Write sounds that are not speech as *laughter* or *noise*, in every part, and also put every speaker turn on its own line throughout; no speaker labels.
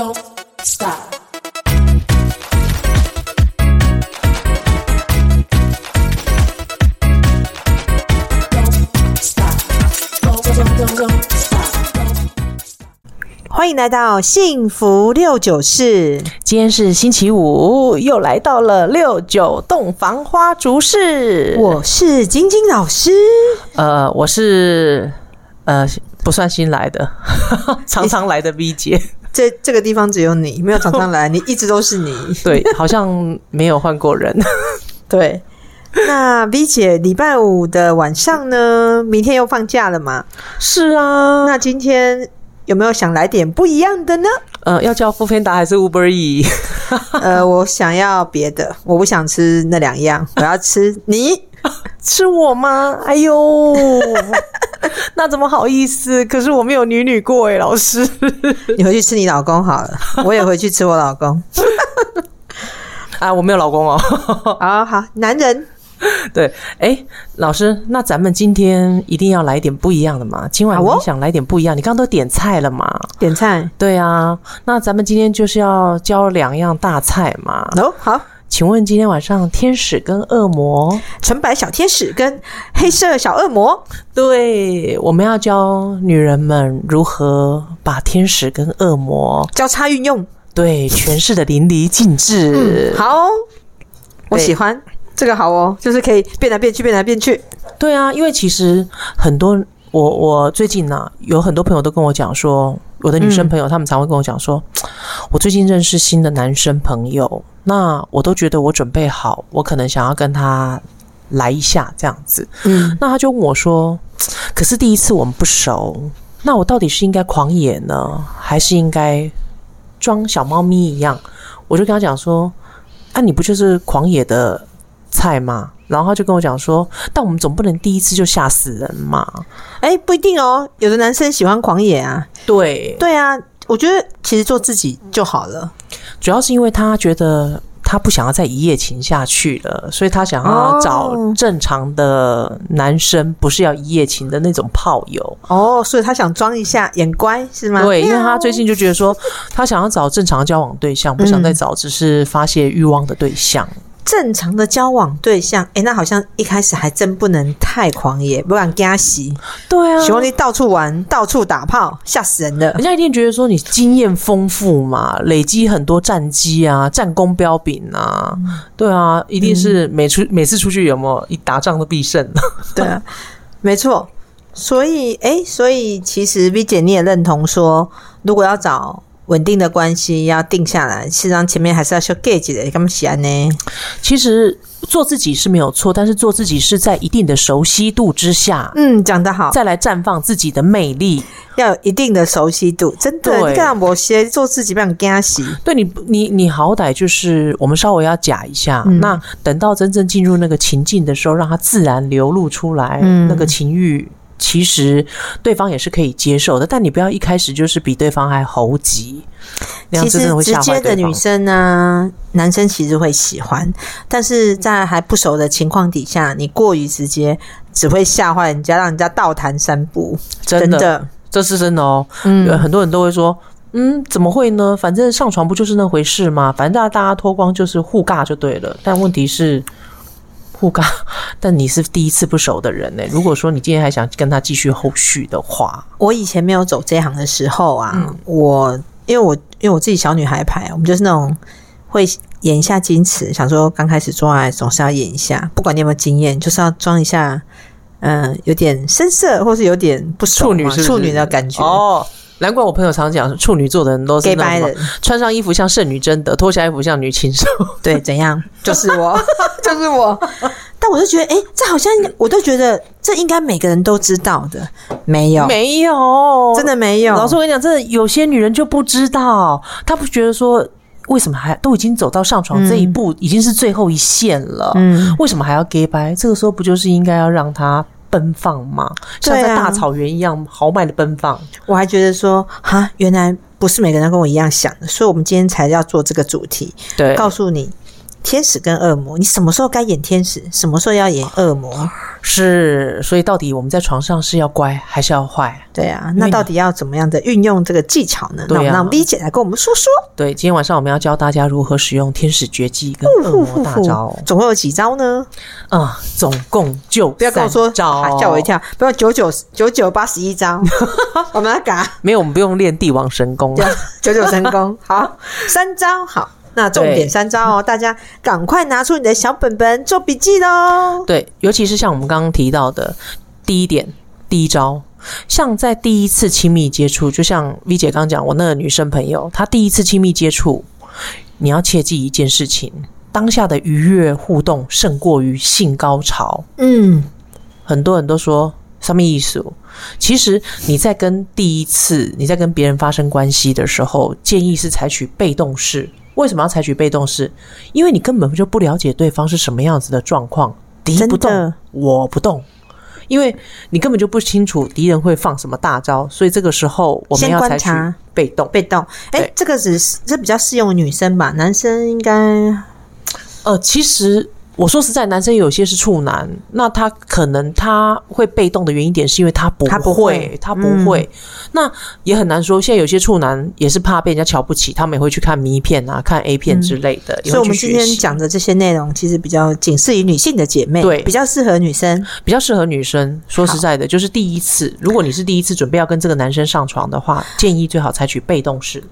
Don't stop. Don't stop. Don't, don't, don't, don't stop.
欢迎来到幸福六九室。
今天是星期五，又来到了六九洞房花烛式。
我是晶晶老师。
呃，我是呃不算新来的，*laughs* 常常来的 V 姐。
这这个地方只有你，没有常常来，你一直都是你。*laughs*
对，好像没有换过人。*laughs*
对，那 V 姐礼拜五的晚上呢？明天又放假了嘛？
是啊，
那今天有没有想来点不一样的呢？
呃，要叫 foodpanda 还是 Uber E？*laughs*
呃，我想要别的，我不想吃那两样，我要吃你。
吃我吗？哎呦，*laughs* 那怎么好意思？可是我没有女女过哎，老师。*laughs*
你回去吃你老公好了，我也回去吃我老公。*laughs*
啊，我没有老公哦。
好好，男人。
对，哎，老师，那咱们今天一定要来点不一样的嘛？今晚你想来点不一样？你刚刚都点菜了嘛？
点菜。
对啊，那咱们今天就是要教两样大菜嘛。
哦，好。
请问今天晚上天使跟恶魔，
纯白小天使跟黑色小恶魔，
对，我们要教女人们如何把天使跟恶魔
交叉运用，
对，诠释的淋漓尽致。
嗯、好，我喜欢这个好哦，就是可以变来变去，变来变去。
对啊，因为其实很多我我最近呢、啊，有很多朋友都跟我讲说，我的女生朋友，他们常会跟我讲说，我最近认识新的男生朋友。那我都觉得我准备好，我可能想要跟他来一下这样子。嗯，那他就问我说：“可是第一次我们不熟，那我到底是应该狂野呢，还是应该装小猫咪一样？”我就跟他讲说：“啊，你不就是狂野的菜吗？”然后他就跟我讲说：“但我们总不能第一次就吓死人嘛。”
哎，不一定哦，有的男生喜欢狂野啊。
对，
对啊。我觉得其实做自己就好了，
主要是因为他觉得他不想要再一夜情下去了，所以他想要找正常的男生，不是要一夜情的那种炮友。
哦，所以他想装一下演乖是吗？
对，因为他最近就觉得说，他想要找正常的交往对象，不想再找只是发泄欲望的对象。
正常的交往对象，哎，那好像一开始还真不能太狂野，不然他洗。
对啊，
喜欢你到处玩、到处打炮，吓死人的。
人家一定觉得说你经验丰富嘛，累积很多战绩啊，战功彪炳啊。嗯、对啊，一定是每出、嗯、每次出去有没有一打仗都必胜？*laughs*
对啊，没错。所以，哎，所以其实 V 姐你也认同说，如果要找。稳定的关系要定下来，实际上前面还是要修 gauge 的，干嘛喜欢呢？
其实做自己是没有错，但是做自己是在一定的熟悉度之下，
嗯，讲得好，
再来绽放自己的魅力，
要有一定的熟悉度，真的，对。你看某些做自己不想惊喜，
对你，你你好歹就是我们稍微要假一下，嗯、那等到真正进入那个情境的时候，让它自然流露出来，嗯、那个情欲。其实对方也是可以接受的，但你不要一开始就是比对方还猴急，那样真的会吓坏对方。其实直接的女生呢，男生其实会喜欢，但是在还不熟的情况底下，你过于直接只会吓坏人家，让人家倒弹三步。真的，真的，这是真的哦。嗯，很多人都会说，嗯，怎么会呢？反正上床不就是那回事吗？反正大家大家脱光就是互尬就对了。但问题是。互尬，*laughs* 但你是第一次不熟的人呢。如果说你今天还想跟他继续后续的话，我以前没有走这一行的时候啊，嗯、我因为我因为我自己小女孩牌，我们就是那种会演一下矜持，想说刚开始做爱总是要演一下，不管你有没有经验，就是要装一下，嗯、呃，有点深色，或是有点不熟，处女处女的感觉哦。难怪我朋友常讲，处女座的人都是那种穿上衣服像圣女贞德，脱下衣服像女禽兽。对，怎样？*laughs* 就是我，*laughs* 就是我。但我就觉得，哎、欸，这好像我都觉得这应该每个人都知道的。没有，没有，真的没有。老师，我跟你讲，真的有些女人就不知道，她不觉得说，为什么还都已经走到上床这一步，已经是最后一线了，嗯，为什么还要假掰？这个时候不就是应该要让她。奔放吗，像在大草原一样豪迈的奔放。我还觉得说，哈，原来不是每个人跟我一样想的，所以我们今天才要做这个主题，对，告诉你
天使跟恶魔，你什么时候该演天使，什么时候要演恶魔？
是，所以到底我们在床上是要乖还是要坏？
对啊，那到底要怎么样的运用这个技巧呢？那让 V 姐来跟我们说说。
对，今天晚上我们要教大家如何使用天使绝技跟恶魔大招，
总共有几招呢？
啊，总共就
不要跟我说招，吓我一跳！不要九九九九八十一招，*laughs* 我们来改。
没有，我们不用练帝王神功，
九九神功。好，三招好。那重点三招哦，大家赶快拿出你的小本本做笔记喽。
对，尤其是像我们刚刚提到的第一点，第一招，像在第一次亲密接触，就像 V 姐刚讲，我那个女生朋友，她第一次亲密接触，你要切记一件事情：当下的愉悦互动胜过于性高潮。
嗯，
很多人都说什么意思？其实你在跟第一次你在跟别人发生关系的时候，建议是采取被动式。为什么要采取被动式？因为你根本就不了解对方是什么样子的状况，敌不动，我不动，因为你根本就不清楚敌人会放什么大招，所以这个时候我们要采取被动。
被动，哎，这个只是这比较适用女生吧？男生应该，
呃，其实。我说实在，男生有些是处男，那他可能他会被动的原因点是因为他不会，他不会，他不会。嗯、那也很难说。现在有些处男也是怕被人家瞧不起，他们也会去看迷片啊、看 A 片之类的。
嗯、所以，我们今天讲的这些内容其实比较仅适于女性的姐妹，对，比较适合女生，
比较适合女生。说实在的，就是第一次，如果你是第一次准备要跟这个男生上床的话，建议最好采取被动式。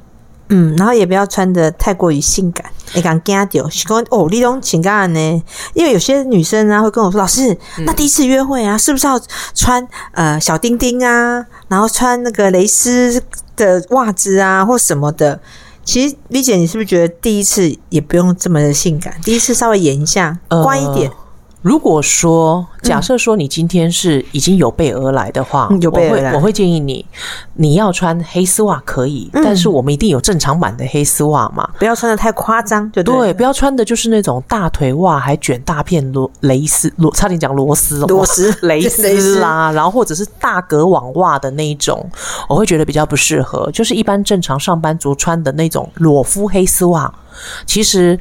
嗯，然后也不要穿的太过于性感，会惊惊到。是讲哦，你种情感呢？因为有些女生啊会跟我说：“老师，那第一次约会啊，是不是要穿呃小丁丁啊，然后穿那个蕾丝的袜子啊，或什么的？”其实李姐，你是不是觉得第一次也不用这么的性感？第一次稍微演一下，乖一点。呃
如果说假设说你今天是已经有备而来的话，嗯、有备而来，我会我会建议你，你要穿黑丝袜可以，嗯、但是我们一定有正常版的黑丝袜嘛，
不要穿的太夸张，就对，
对，不要穿的就是那种大腿袜还卷大片螺蕾丝螺，差点讲螺丝
螺丝 *laughs*
蕾丝。啦，然后或者是大格网袜的那一种，我会觉得比较不适合，就是一般正常上班族穿的那种裸肤黑丝袜，其实。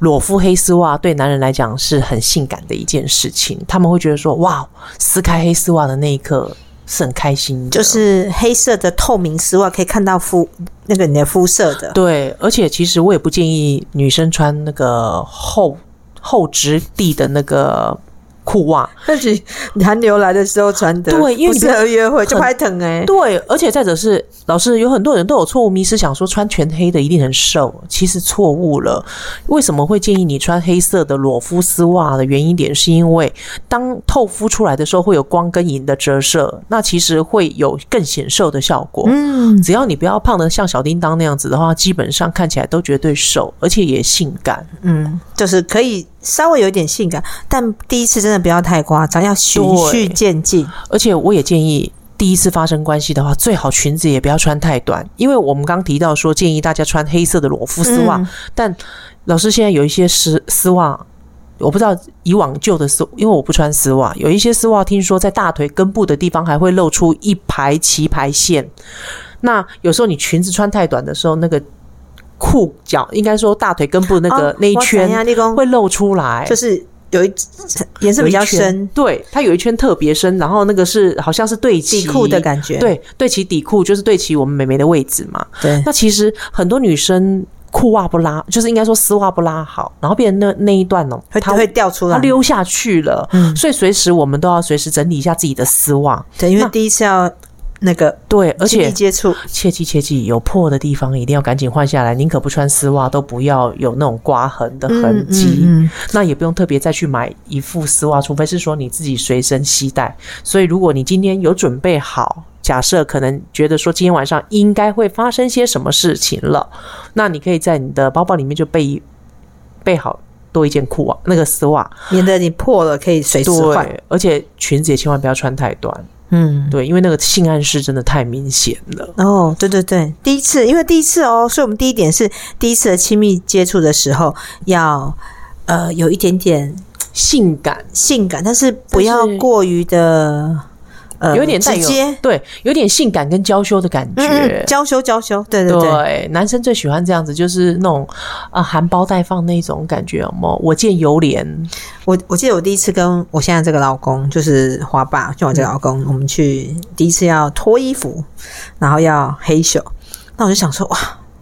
裸肤黑丝袜对男人来讲是很性感的一件事情，他们会觉得说：“哇，撕开黑丝袜的那一刻是很开心的。”
就是黑色的透明丝袜可以看到肤那个你的肤色的。
对，而且其实我也不建议女生穿那个厚厚质地的那个。裤袜，
而且寒流来的时候穿的，
对，因为适
合约会就拍疼哎。
对，而且再者是，老师有很多人都有错误迷思，想说穿全黑的一定很瘦，其实错误了。为什么会建议你穿黑色的裸肤丝袜的原因点，是因为当透肤出来的时候会有光跟影的折射，那其实会有更显瘦的效果。嗯，只要你不要胖的像小叮当那样子的话，基本上看起来都绝对瘦，而且也性感。
嗯，就是可以。稍微有点性感，但第一次真的不要太夸张，要循序渐进。
而且我也建议，第一次发生关系的话，最好裙子也不要穿太短，因为我们刚提到说建议大家穿黑色的裸肤丝袜，嗯、但老师现在有一些丝丝袜，我不知道以往旧的丝，因为我不穿丝袜，有一些丝袜听说在大腿根部的地方还会露出一排棋牌线，那有时候你裙子穿太短的时候，那个。裤脚应该说大腿根部那个、哦、那一圈会露出来，
就是有一颜色比较深，
对，它有一圈特别深，然后那个是好像是对齐
底裤的感觉，
对，对齐底裤就是对齐我们美眉的位置嘛。
对，
那其实很多女生裤袜不拉，就是应该说丝袜不拉好，然后变成那那一段哦，
它会掉出来，
它溜下去了。嗯，所以随时我们都要随时整理一下自己的丝袜，
对，因为第一次要。那个
对，而且
接触，
切记切记，有破的地方一定要赶紧换下来，宁可不穿丝袜，都不要有那种刮痕的痕迹。嗯嗯嗯、那也不用特别再去买一副丝袜，除非是说你自己随身携带。所以，如果你今天有准备好，假设可能觉得说今天晚上应该会发生些什么事情了，那你可以在你的包包里面就备备好多一件裤袜，那个丝袜，
免得你破了可以随时换。
而且裙子也千万不要穿太短。嗯，对，因为那个性暗示真的太明显了。
哦，对对对，第一次，因为第一次哦，所以我们第一点是第一次的亲密接触的时候要呃有一点点
性感，
性感，但是不要过于的呃
有点带有对，有点性感跟娇羞的感觉。
嗯嗯娇羞娇羞，对对对，
对，男生最喜欢这样子，就是那种啊含苞待放那种感觉，有没有？我见犹怜。
我我记得我第一次跟我现在这个老公，就是花爸，就我这个老公，嗯、我们去第一次要脱衣服，然后要黑袖，那我就想说哇。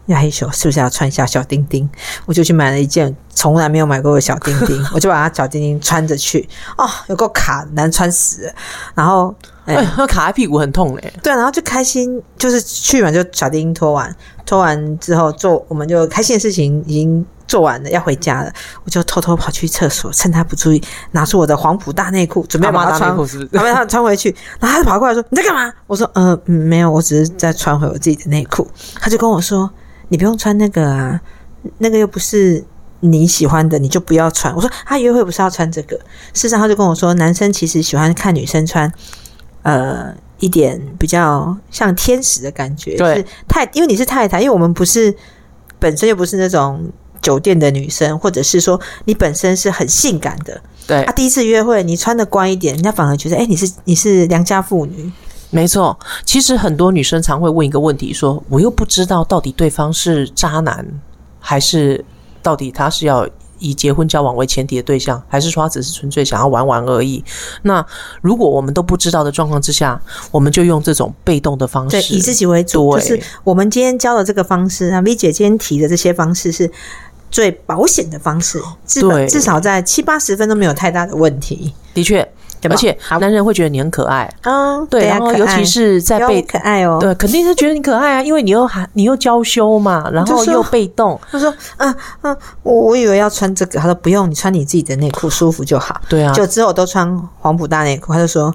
要黑袖是不是要穿一下小丁丁？我就去买了一件从来没有买过的小丁丁，*laughs* 我就把它小丁丁穿着去。哦，有够卡，难穿死了。然后，哎、欸，
那、欸、卡在屁股很痛嘞。
对，然后就开心，就是去完就小丁丁脱完，脱完之后做，我们就开心的事情已经做完了，要回家了。我就偷偷跑去厕所，趁他不注意，拿出我的黄埔大内裤，准备把它穿，准 *laughs* 备把它穿回去。然后他就跑过来说：“你在干嘛？”我说：“呃嗯，没有，我只是在穿回我自己的内裤。”他就跟我说。你不用穿那个啊，那个又不是你喜欢的，你就不要穿。我说他约会不是要穿这个，事实上他就跟我说，男生其实喜欢看女生穿，呃，一点比较像天使的感觉。
对，
是太，因为你是太太，因为我们不是本身又不是那种酒店的女生，或者是说你本身是很性感的。
对，
他第一次约会你穿的乖一点，人家反而觉得，哎，你是你是良家妇女。
没错，其实很多女生常会问一个问题，说我又不知道到底对方是渣男，还是到底他是要以结婚交往为前提的对象，还是说他只是纯粹想要玩玩而已？那如果我们都不知道的状况之下，我们就用这种被动的方式，
对，以自己为主，就是我们今天教的这个方式啊，V 姐今天提的这些方式是最保险的方式，至至少在七八十分都没有太大的问题。
的确。而且男人会觉得你很可爱，
嗯，
对，然后尤其是在被
可爱哦，
对，肯定是觉得你可爱啊，因为你又还你又娇羞嘛，然后又被动。
他说：“嗯嗯，我我以为要穿这个，他说不用，你穿你自己的内裤舒服就好。”
对啊，
就之后都穿黄埔大内裤，他就说：“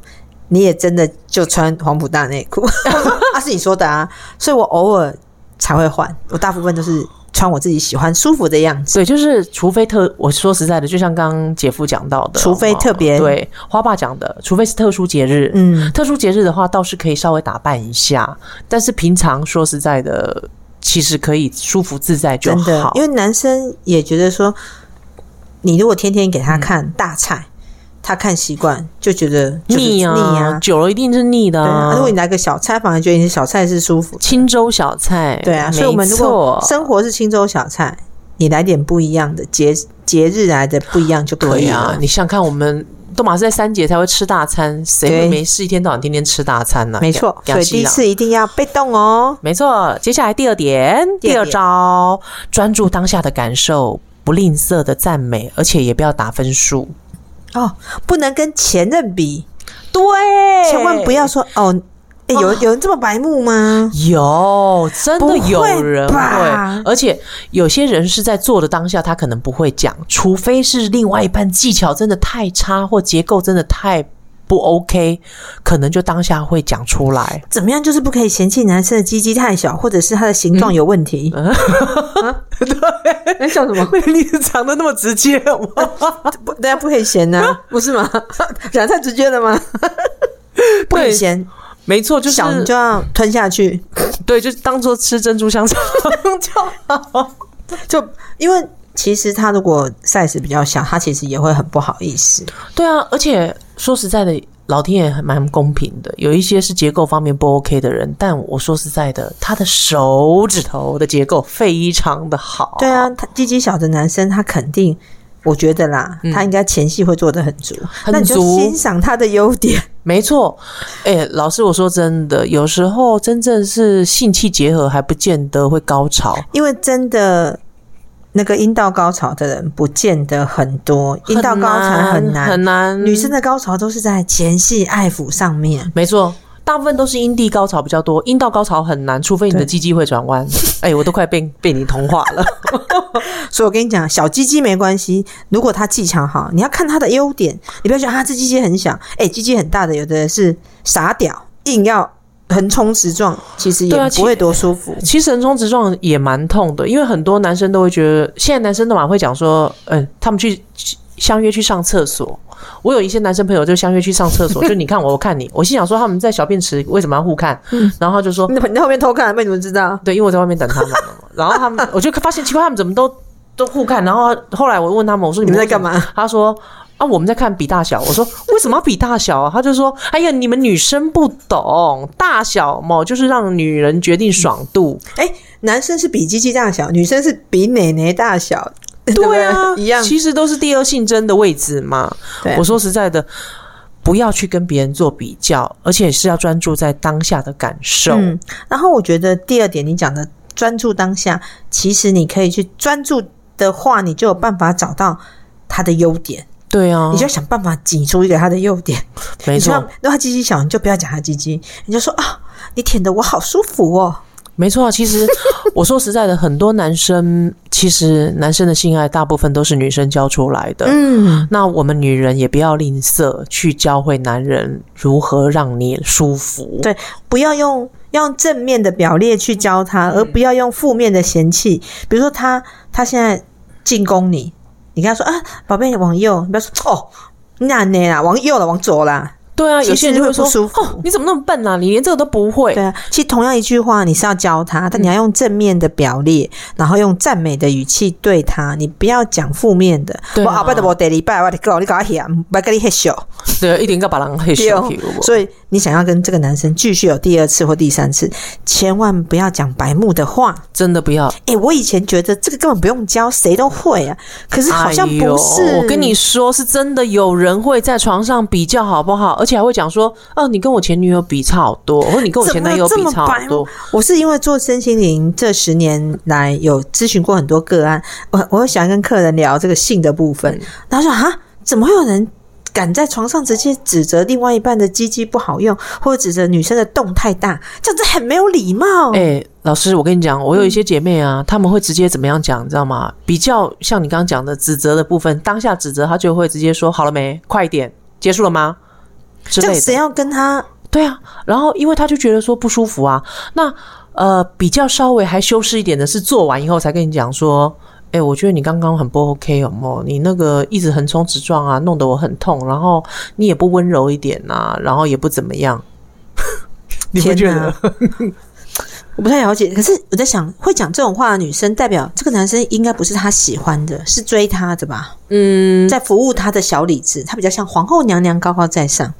你也真的就穿黄埔大内裤。*laughs* ”那是你说的啊，所以我偶尔才会换，我大部分都是。穿我自己喜欢舒服的样子，
对，就是除非特，我说实在的，就像刚刚姐夫讲到的，
除非特别，
对，花爸讲的，除非是特殊节日，嗯，特殊节日的话倒是可以稍微打扮一下，但是平常说实在的，其实可以舒服自在就好，真的，
因为男生也觉得说，你如果天天给他看大菜。嗯他看习惯就觉得腻啊，腻啊，
久了一定是腻的。
啊，如果你来个小菜，反而觉得你小菜是舒服。
青州小菜，
对啊，所以我们如果生活是青州小菜，你来点不一样的节节日来的不一样就可以了。
啊，你想看，我们都马是在三节才会吃大餐，谁会没事一天到晚天天吃大餐呢？
没错，所以第一次一定要被动哦。
没错，接下来第二点，第二招，专注当下的感受，不吝啬的赞美，而且也不要打分数。
哦，不能跟前任比，
对，
千万不要说哦，欸、有有人这么白目吗？
有，真的有人会，而且有些人是在做的当下，他可能不会讲，除非是另外一半技巧真的太差，或结构真的太。不 OK，可能就当下会讲出来。
怎么样？就是不可以嫌弃男生的鸡鸡太小，或者是他的形状有问题。嗯啊、*laughs* 对，你笑什么？*laughs*
你长得那么直接吗？
不，大家不可以嫌呢、啊，*laughs* 不是吗？讲太直接了吗？不可以嫌，
没错，就是
小你就要吞下去。
对，就当做吃珍珠香肠就好。
就因为。其实他如果 size 比较小，他其实也会很不好意思。
对啊，而且说实在的，老天爷还蛮公平的。有一些是结构方面不 OK 的人，但我说实在的，他的手指头的结构非常的好。
对啊，他鸡鸡小的男生，他肯定，我觉得啦，嗯、他应该前戏会做的很足。很足，那你就欣赏他的优点。
没错，哎、欸，老师，我说真的，有时候真正是性器结合还不见得会高潮，
因为真的。那个阴道高潮的人不见得很多，阴道高潮很难
很难。
女生的高潮都是在前戏爱抚上面，
没错，大部分都是阴蒂高潮比较多，阴道高潮很难，除非你的鸡鸡会转弯。*laughs* 哎、欸，我都快被被你同化了。*laughs*
所以我跟你讲，小鸡鸡没关系，如果他技巧好，你要看他的优点，你不要觉得啊这鸡鸡很小，哎、欸，鸡鸡很大的，有的是傻屌，硬要。横冲直撞，其实也不会多舒服。
其实横冲直撞也蛮痛的，因为很多男生都会觉得，现在男生都蛮会讲说，嗯，他们去相约去上厕所。我有一些男生朋友就相约去上厕所，*laughs* 就你看我，我看你。我心想说，他们在小便池为什么要互看？然后他就说，
你在后面偷看，被你们知道？
对，因为我在外面等他们。*laughs* 然后他们，我就发现奇怪，他们怎么都都互看。然后后来我问他们，我说你们，
你们在干嘛？
他说。啊，我们在看比大小。我说为什么要比大小啊？他就说，哎呀，你们女生不懂大小嘛，就是让女人决定爽度。
哎、欸，男生是比鸡鸡大小，女生是比奶奶大小。
对啊，*laughs*
一样，
其实都是第二性征的位置嘛。对，我说实在的，不要去跟别人做比较，而且是要专注在当下的感受。
嗯，然后我觉得第二点，你讲的专注当下，其实你可以去专注的话，你就有办法找到他的优点。
对啊，
你就要想办法挤出一个他的优点。
没错，
如果他鸡鸡小，你就不要讲他鸡鸡，你就说啊，你舔的我好舒服哦。
没错，其实 *laughs* 我说实在的，很多男生其实男生的性爱大部分都是女生教出来的。嗯，那我们女人也不要吝啬去教会男人如何让你舒服。
对，不要用用正面的表列去教他，而不要用负面的嫌弃。比如说他他现在进攻你，你跟他说啊，宝贝，往右，你不要说哦，那那啦，往右了，往左啦。
对啊，有些人就会说：“
不舒服
哦，你怎么那么笨啊？你连这个都不会。”
对啊，其实同样一句话，你是要教他，但你要用正面的表列，然后用赞美的语气对他，你不要讲负面的。我后摆都无第二摆，我你搞你搞嫌，不跟你。*laughs*
对，一定要把人害羞。
所以你想要跟这个男生继续有第二次或第三次，千万不要讲白目的话，
真的不要。
哎，我以前觉得这个根本不用教，谁都会啊。可是好像不是。
哎、我跟你说，是真的有人会在床上比较好不好？而且还会讲说，哦，你跟我前女友比差好多，或者你跟我前男友比差好多。
我是因为做身心灵这十年来有咨询过很多个案，我我喜欢跟客人聊这个性的部分，然后说啊，怎么会有人敢在床上直接指责另外一半的鸡鸡不好用，或者指责女生的洞太大，这样子很没有礼貌。
哎、欸，老师，我跟你讲，我有一些姐妹啊，嗯、他们会直接怎么样讲，你知道吗？比较像你刚刚讲的指责的部分，当下指责她就会直接说好了没，快一点，结束了吗？
这谁要跟他？
对啊，然后因为他就觉得说不舒服啊。那呃，比较稍微还修饰一点的是做完以后才跟你讲说，哎，我觉得你刚刚很不 OK，有没有？你那个一直横冲直撞啊，弄得我很痛。然后你也不温柔一点啊，然后也不怎么样。*laughs* 你会觉得？
我不太了解。可是我在想，会讲这种话的女生，代表这个男生应该不是他喜欢的，是追他的吧？嗯，在服务他的小礼子，他比较像皇后娘娘，高高在上。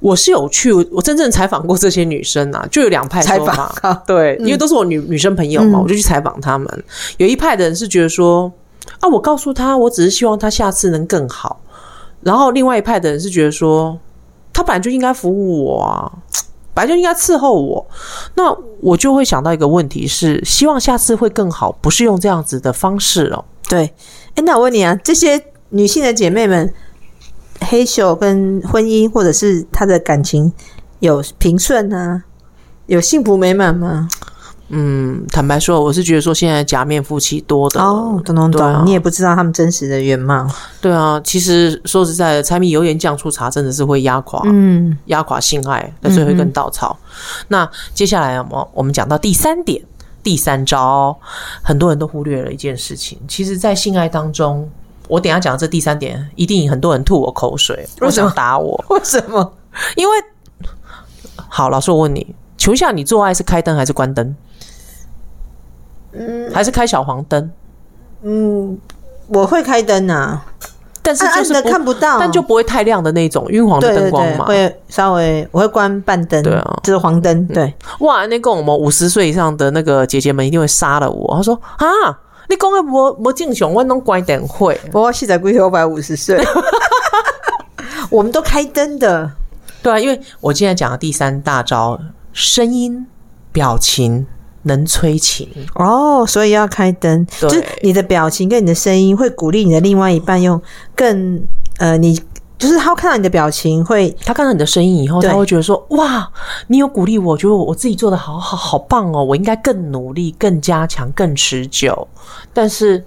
我是有去，我真正采访过这些女生啊，就有两派。
采访
对，嗯、因为都是我女女生朋友嘛，我就去采访他们。嗯、有一派的人是觉得说，啊，我告诉他，我只是希望他下次能更好。然后另外一派的人是觉得说，他本来就应该服务我啊，本来就应该伺候我。那我就会想到一个问题是，希望下次会更好，不是用这样子的方式哦。
对，哎，那我问你啊，这些女性的姐妹们。黑秀跟婚姻或者是她的感情有平顺啊，有幸福美满吗？
嗯，坦白说，我是觉得说现在假面夫妻多的
哦，懂懂懂，啊、你也不知道他们真实的原貌。
对啊，其实说实在的，柴米油盐酱醋茶真的是会压垮，嗯，压垮性爱的最后一根稻草。那接下来我们我们讲到第三点，第三招，很多人都忽略了一件事情，其实，在性爱当中。我等一下讲的这第三点，一定很多人吐我口水，为什么打我。*laughs*
为什么？
因为好，老师，我问你，请问一下，你做爱是开灯还是关灯？嗯，还是开小黄灯？
嗯，我会开灯啊，
但是就是
暗的看不到，
但就不会太亮的那种晕黄的灯光嘛。
对对对，会稍微我会关半灯，对啊，就是黄灯。对，
嗯、哇，那个我们五十岁以上的那个姐姐们一定会杀了我。他说啊。你讲的无无正常，我拢关灯会。
我现在估计我百五十岁，*laughs* 我们都开灯的。
对啊，因为我今天讲的第三大招，声音表情能催情
哦，所以要开灯。对就是你的表情跟你的声音会鼓励你的另外一半用更呃你。就是他看到你的表情，会
他看到你的声音以后，他会觉得说：“哇，你有鼓励我，觉得我自己做的好好好棒哦，我应该更努力、更加强、更持久。”但是。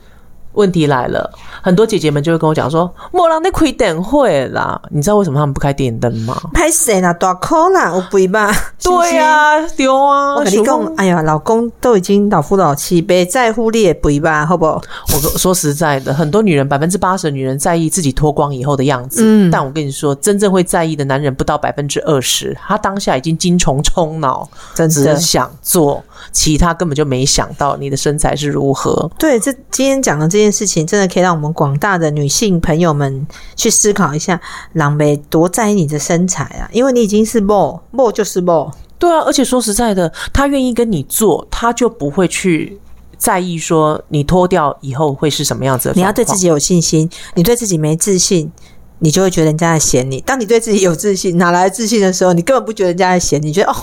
问题来了，很多姐姐们就会跟我讲说：“莫让你开灯会啦，你知道为什么他们不开电灯吗？”
拍谁啦？大哭啦！我不一般。*laughs*
对呀，丢啊！
我跟你讲，哎呀，老公都已经老夫老妻，别在乎你也不一般，好不好？
我说实在的，很多女人，百分之八十的女人在意自己脱光以后的样子。嗯，但我跟你说，真正会在意的男人不到百分之二十，他当下已经精虫充脑，真的只想做，其他根本就没想到你的身材是如何。
对，这今天讲的这件事情，真的可以让我们们广大的女性朋友们去思考一下，人没多在意你的身材啊，因为你已经是某某就是某。
对啊，而且说实在的，他愿意跟你做，他就不会去在意说你脱掉以后会是什么样子的。
你要对自己有信心，你对自己没自信，你就会觉得人家在嫌你。当你对自己有自信，哪来自信的时候，你根本不觉得人家在嫌你，你觉得哦，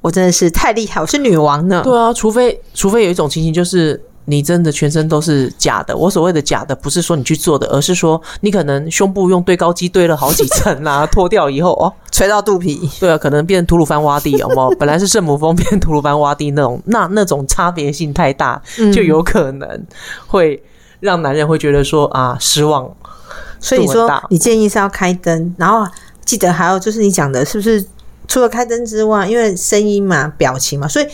我真的是太厉害，我是女王呢。
对啊，除非除非有一种情形就是。你真的全身都是假的。我所谓的假的，不是说你去做的，而是说你可能胸部用对高机堆了好几层啊，脱掉以后哦，
垂到肚皮。
对啊，可能变成吐鲁番洼地，有没有？本来是圣母峰，变吐鲁番洼地那种，那那种差别性太大，就有可能会让男人会觉得说啊失望。
所以你说你建议是要开灯，然后记得还有就是你讲的是不是？除了开灯之外，因为声音嘛、表情嘛，所以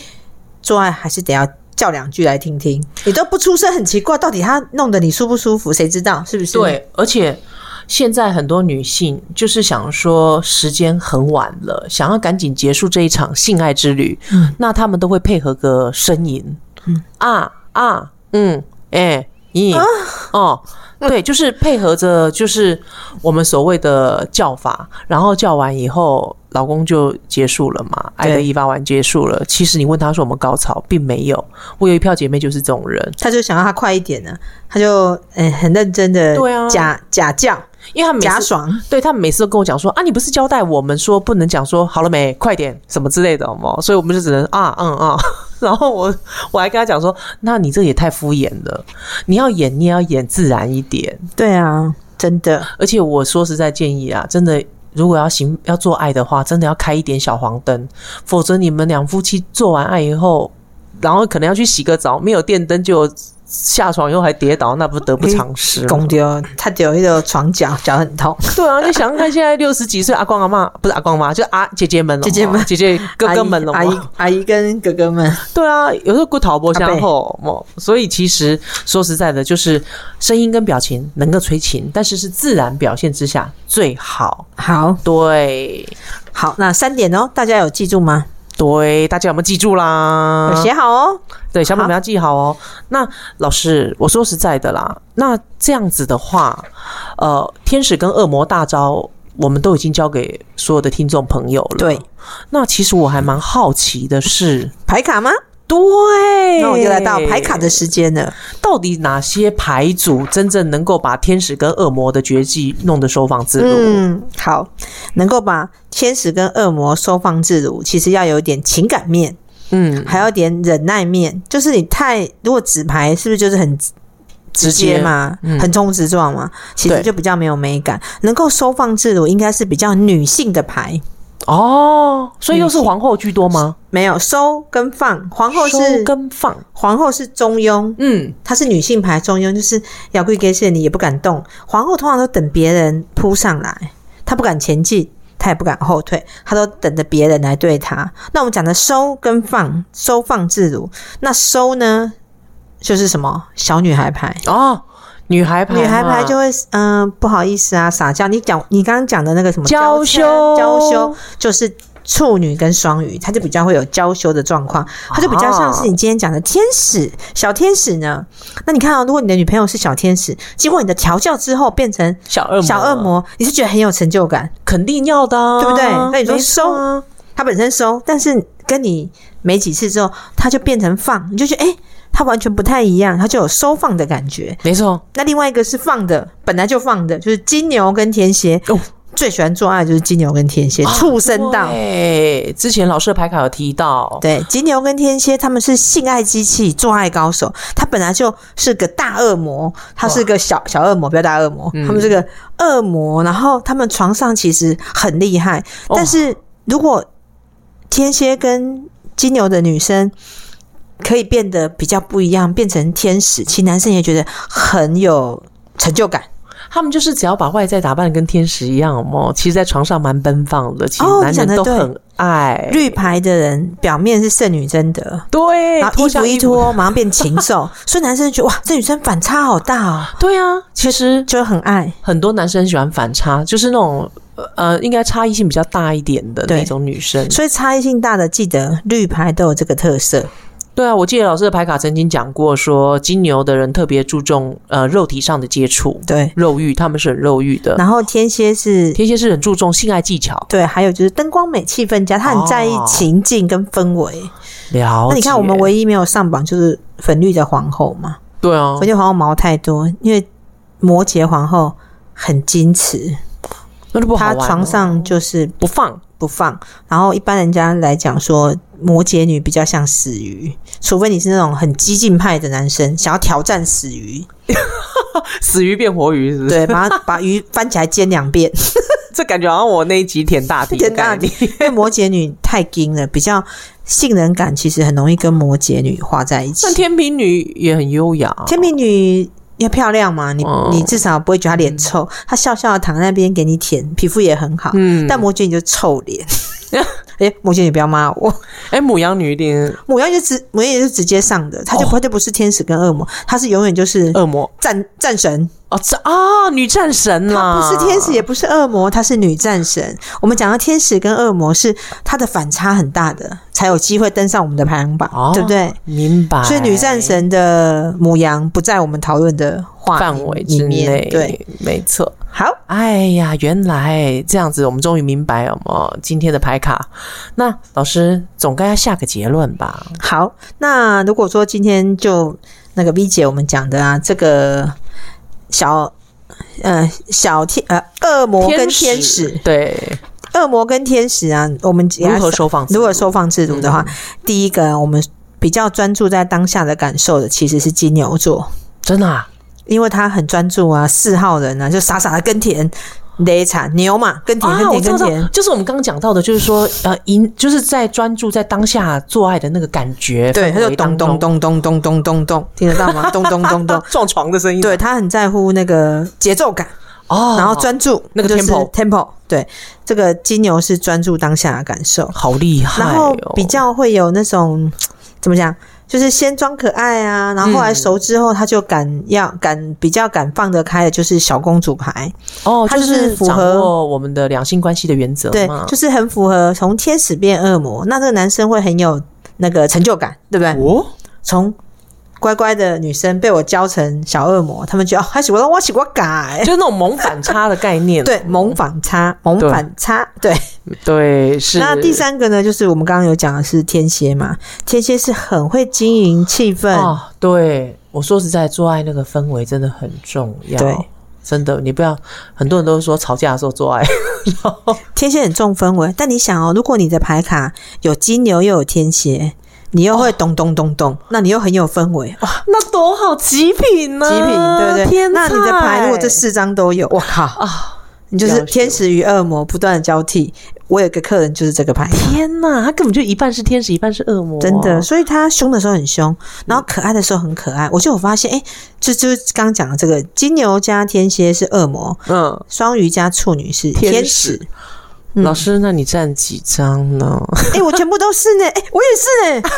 做爱还是得要。叫两句来听听，你都不出声，很奇怪。到底他弄得你舒不舒服？谁知道是不是？
对，而且现在很多女性就是想说时间很晚了，想要赶紧结束这一场性爱之旅。嗯，那他们都会配合个呻吟，嗯啊啊，嗯，哎、欸，咦、啊，哦，对，就是配合着，就是我们所谓的叫法，然后叫完以后。老公就结束了嘛，爱的一发完结束了。其实你问他说我们高潮，并没有。我有一票姐妹就是这种人，
他就想要他快一点呢，他就嗯很认真的对啊假假叫，
因为他每次假爽，对他们每次都跟我讲说啊，你不是交代我们说不能讲说好了没，快点什么之类的嘛，所以我们就只能啊嗯啊。*laughs* 然后我我还跟他讲说，那你这也太敷衍了，你要演你也要演自然一点。
对啊，真的。
而且我说实在建议啊，真的。如果要行要做爱的话，真的要开一点小黄灯，否则你们两夫妻做完爱以后，然后可能要去洗个澡，没有电灯就。下床以后还跌倒，那不得不偿失吗？
拱丢，他丢一个床脚，脚很痛。
对啊，你想看现在六十几岁阿公阿妈，不是阿公妈，就阿姐姐们了，
姐姐们、
姐姐哥哥们了，
阿姨阿姨跟哥哥们。
对啊，有时候不逃不相后，所以其实说实在的，就是声音跟表情能够催情，但是是自然表现之下最好。
好，
对，
好，那三点哦，大家有记住吗？
对，大家有没有记住啦？
有写好哦。
对，小朋友们要记好哦。那老师，我说实在的啦，那这样子的话，呃，天使跟恶魔大招，我们都已经交给所有的听众朋友了。
对，
那其实我还蛮好奇的是，
牌卡吗？
对，
那我就来到牌卡的时间了。
到底哪些牌组真正能够把天使跟恶魔的绝技弄得收放自如？
嗯，好，能够把天使跟恶魔收放自如，其实要有一点情感面，嗯，还有点忍耐面。就是你太如果纸牌是不是就是很直接嘛，直接嗯、横冲直撞嘛？其实就比较没有美感。能够收放自如，应该是比较女性的牌。
哦，所以又是皇后居多吗？
没有，收跟放，皇后是
跟放，
皇后是中庸，嗯，她是女性牌中庸，就是要跪给线，你也不敢动。皇后通常都等别人扑上来，她不敢前进，她也不敢后退，她都等着别人来对她。那我们讲的收跟放，收放自如，那收呢，就是什么小女孩牌
哦。女孩牌，
女孩牌就会嗯、呃，不好意思啊，撒娇。你讲你刚刚讲的那个什么
娇羞，
娇羞就是处女跟双鱼，它就比较会有娇羞的状况，它就比较像是你今天讲的天使小天使呢。那你看啊、哦，如果你的女朋友是小天使，经过你的调教之后变成小恶魔，小恶魔，你是觉得很有成就感？
肯定要的、啊，
对不对？那你说收，它本身收，但是跟你没几次之后，它就变成放，你就觉得哎。诶它完全不太一样，它就有收放的感觉，
没错。
那另外一个是放的，本来就放的，就是金牛跟天蝎哦，最喜欢做爱就是金牛跟天蝎，畜生道。
对，之前老师的牌卡有提到，
对，金牛跟天蝎他们是性爱机器，做爱高手。他本来就是个大恶魔，他是个小小恶魔，不要大恶魔，他们是个恶魔。然后他们床上其实很厉害，但是如果天蝎跟金牛的女生。可以变得比较不一样，变成天使，其实男生也觉得很有成就感。
他们就是只要把外在打扮得跟天使一样，哦，其实，在床上蛮奔放的。其实男人都很爱。
绿牌的人表面是圣女贞德，
对，
然后衣服一脱，马上变禽兽，*laughs* 所以男生觉得哇，这女生反差好大哦。
对啊，其实
就很爱。
很多男生喜欢反差，就是那种呃，应该差异性比较大一点的那种女生。
所以差异性大的，记得绿牌都有这个特色。
对啊，我记得老师的牌卡曾经讲过说，说金牛的人特别注重呃肉体上的接触，
对
肉欲，他们是很肉欲的。
然后天蝎是
天蝎是很注重性爱技巧，
对，还有就是灯光美、气氛佳，他很在意情境跟氛围。
哦、了解，
那你看，我们唯一没有上榜就是粉绿的皇后嘛？
对啊，
粉绿皇后毛太多，因为摩羯皇后很矜持，
那就不好玩、
床上就是
不放
不放，然后一般人家来讲说。摩羯女比较像死鱼，除非你是那种很激进派的男生，想要挑战死鱼，*laughs*
死鱼变活鱼是不是？
对，把它把鱼翻起来煎两遍，*laughs*
这感觉好像我那一集舔大体，*laughs*
舔大体。因为摩羯女太硬了，比较性能感，其实很容易跟摩羯女画在一起。
但天秤女也很优雅，
天秤女要漂亮嘛，你、嗯、你至少不会觉得她脸臭，她笑笑的躺在那边给你舔，皮肤也很好。嗯，但摩羯女就臭脸。哎、欸，摩羯你不要骂我。
哎、欸，牡羊女一定，*laughs*
母羊就直，母羊也是直接上的，她就他就不是天使跟恶魔，她是永远就是
恶魔
战战神
哦，这啊女战神啦，
不是天使也不是恶魔，她是女战神。我们讲到天使跟恶魔是她的反差很大的，才有机会登上我们的排行榜，哦、对不对？
明白。
所以女战神的母羊不在我们讨论的范围之内，对，
没错。
好，
哎呀，原来这样子，我们终于明白了嘛，今天的牌卡。那老师总该要下个结论吧？
好，那如果说今天就那个 V 姐我们讲的啊，这个小呃小天呃恶魔跟天使，
对，
恶魔跟天使啊，我们
如何收放
如果收放制度的话，嗯、第一个我们比较专注在当下的感受的，其实是金牛座，
真的啊。
因为他很专注啊，四号人啊，就傻傻的耕田，累惨牛嘛，耕田耕田耕田，
就是我们刚刚讲到的，就是说呃，因就是在专注在当下做爱的那个感觉，
对，他就咚咚咚咚咚咚咚咚，听得到吗？*laughs* 咚咚咚咚，
撞床的声音，
对，他很在乎那个节奏感哦，然后专注
那个 tempo
tempo，对，这个金牛是专注当下的感受，
好厉害，
然后比较会有那种怎么讲？就是先装可爱啊，然后后来熟之后，他就敢要敢比较敢放得开的，就是小公主牌
哦，他就是符合我们的两性关系的原则，
对，就是很符合从天使变恶魔，那这个男生会很有那个成就感，对不对？哦，从。乖乖的女生被我教成小恶魔，他们觉得哦，还喜欢我，喜欢改，
就是那种萌反差的概念。*laughs*
对，萌反差，萌反差，对
对是。
那第三个呢，就是我们刚刚有讲的是天蝎嘛，天蝎是很会经营气氛。
哦，对，我说实在，做爱那个氛围真的很重要。
对，
真的，你不要，很多人都说吵架的时候做爱，*laughs*
天蝎很重氛围。但你想哦，如果你的牌卡有金牛又有天蝎。你又会咚咚咚咚，那你又很有氛围哇，
那多好，极品呢、啊！
极品，对不对？
天，
那你的牌如果这四张都有，我靠啊！你就是天使与恶魔不断的交替。我有个客人就是这个牌，
天哪，他根本就一半是天使，一半是恶魔，
真的。所以他凶的时候很凶，然后可爱的时候很可爱。我就有发现，哎，就就是刚讲的这个金牛加天蝎是恶魔，嗯，双鱼加处女是天使。
老师，那你占几张呢？
哎、欸，我全部都是呢。哎、欸，我也是呢。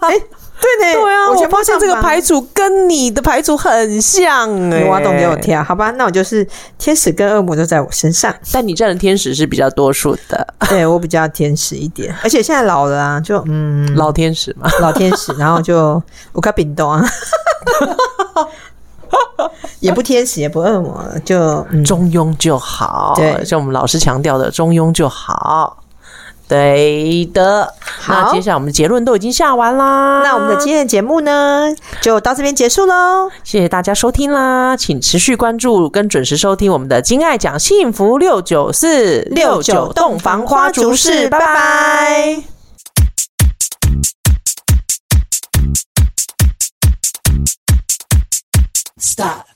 哎、欸，对呢，
对啊，我发现这个牌组跟你的牌组很像哎。
你挖洞给我跳，好吧？那我就是天使跟恶魔都在我身上，
但你占的天使是比较多数的。
对，我比较天使一点，而且现在老了啊，就嗯，
老天使嘛，
老天使，然后就我看冰冻啊。*laughs* *laughs* 也不天使，也不恶魔，就、嗯、
中庸就好。
对，
像我们老师强调的，中庸就好。对的。好，那接下来我们的结论都已经下完啦。
那我们的今天的节目呢，就到这边结束喽。
谢谢大家收听啦，请持续关注跟准时收听我们的金爱讲幸福六九四六九洞房花烛事，拜拜。
Stop.